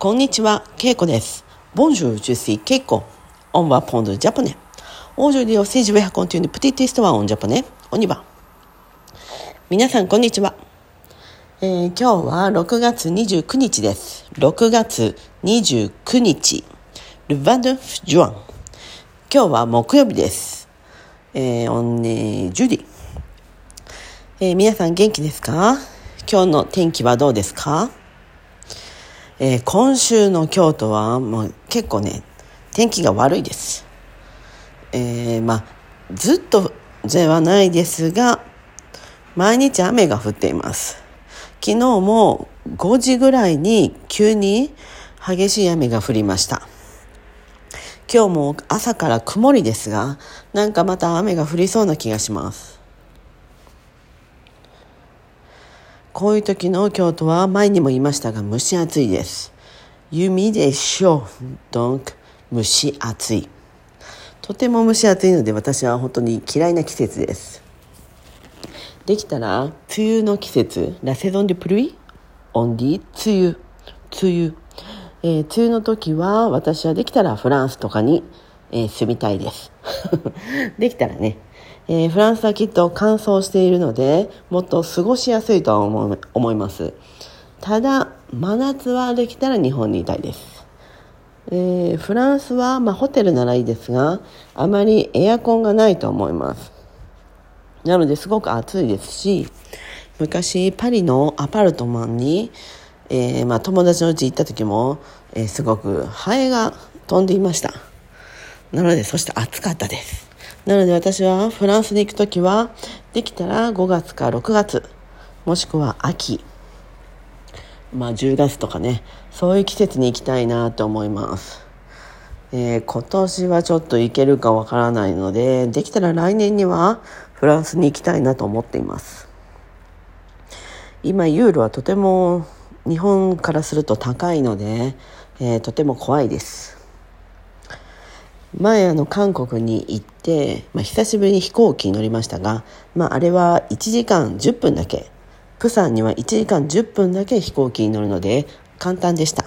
こんにちは、ケイコです。ボンジュー、ジューシー、ケイコ。オンはポンドジャポネ。オージュリオセ、政治ウェハコンティーニプティティストはオンジャポネ。オニバ。皆さん、こんにちは。えー、今日は6月29日です。6月29日。ルヴァドゥフ・ジュアン。今日は木曜日です。えー、オンネジュリ。えー、皆さん元気ですか今日の天気はどうですかえー今週の京都はもう結構ね天気が悪いです、えーまあずっとではないですが毎日雨が降っています。昨日も5時ぐらいに急に激しい雨が降りました。今日も朝から曇りですがなんかまた雨が降りそうな気がします。こういう時の京都は前にも言いましたが蒸し暑いです。弓でしょう。donc 蒸し暑い。とても蒸し暑いので私は本当に嫌いな季節です。できたら梅雨の季節、la saison de pluie, on dit 梅雨、梅雨。えー梅雨の時は私はできたらフランスとかに、えー住みたいです。できたらね、えーフランスはきっと乾燥しているのでもっと過ごしやすいとは思い思います。ただ真夏はできたら日本にいたいです。えーフランスは、まあ、ホテルならいいですがあまりエアコンがないと思います。なのですごく暑いですし昔パリのアパルトマンに、えーまあ、友達の家行った時も、えすごくハエが飛んでいましたなのでそして暑かったですなので私はフランスに行く時はできたら5月か6月もしくは秋。まあ10月とかねそういう季節に行きたいなと思います。えー今年はちょっと行けるかわからないのでできたら来年にはフランスに行きたいなと思っています。今ユーロはとても日本からすると高いので、えーとても怖いです。前あの韓国に行って、まあ、久しぶりに飛行機に乗りましたが、まあ、あれは1時間10分だけプサンには1時間10分だけ飛行機に乗るので簡単でした。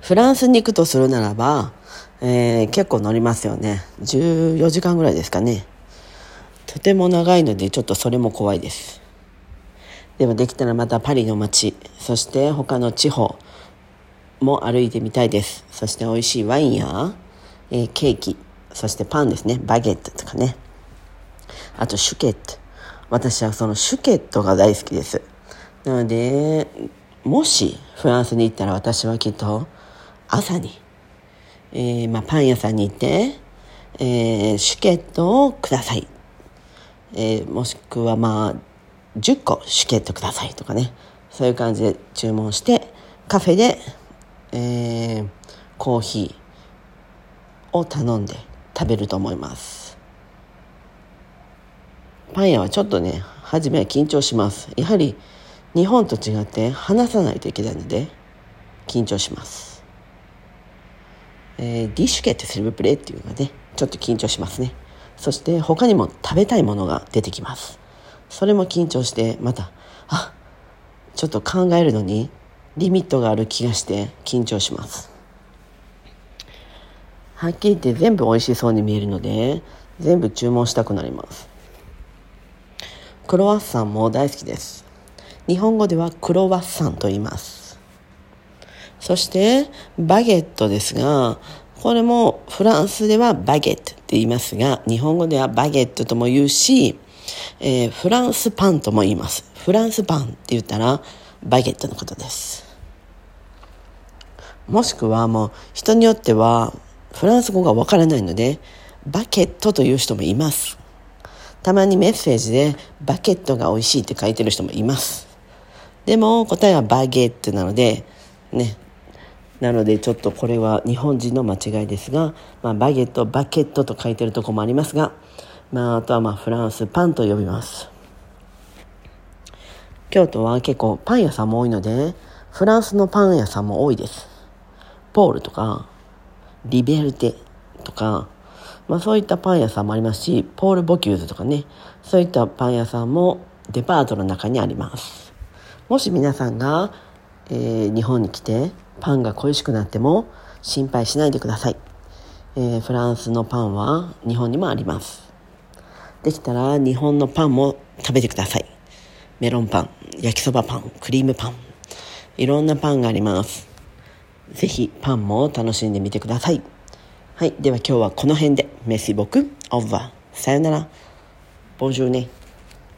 フランスに行くとするならば、えー結構乗りますよね。14時間ぐらいですかね。とても長いのでちょっとそれも怖いです。でもできたらまたパリの街そして他の地方も歩いてみたいです。そして美味しいワインや、えーケーキそしてパンですね。バゲットとかね。あとシュケット。私はそのシュケットが大好きです。なのでもしフランスに行ったら私はきっと朝に、えーまあ、パン屋さんに行って、えーシュケットをください、えーもしくはまあ10個シュケットくださいとかね。そういう感じで注文してカフェで、えーコーヒーを頼んで食べると思います。パン屋はちょっとね初めは緊張します。やはり日本と違って話さないといけないので緊張します、えーディッシュケットスリブプレーっていうのがねちょっと緊張しますね。そして他にも食べたいものが出てきます。それも緊張してまたあちょっと考えるのにリミットがある気がして緊張します。はっきり言って全部美味しそうに見えるので全部注文したくなります。クロワッサンも大好きです。日本語ではクロワッサンと言います。そしてバゲットですがこれもフランスではバゲットって言いますが日本語ではバゲットとも言うし、えーフランスパンとも言います。フランスパンって言ったらバゲットのことです。もしくはもう人によってはフランス語がわからないのでバケットという人もいます。たまにメッセージでバケットが美味しいって書いてる人もいます。でも答えはバゲットなのでね。なのでちょっとこれは日本人の間違いですが、まあ、バゲットバケットと書いてるとこもありますが、まあ、あとはまあフランスパンと呼びます。京都は結構パン屋さんも多いのでフランスのパン屋さんも多いです。ポールとかリベルテとか、まあ、そういったパン屋さんもありますしポール・ボキューズとかねそういったパン屋さんもデパートの中にあります。もし皆さんが、えー、日本に来てパンが恋しくなっても心配しないでください、えー、フランスのパンは日本にもあります。できたら日本のパンも食べてください。メロンパン焼きそばパンクリームパンいろんなパンがあります。ぜひパンも楽しんでみてください。はいでは今日はこの辺で。メシボクオーバーさよなら。ボンジューね。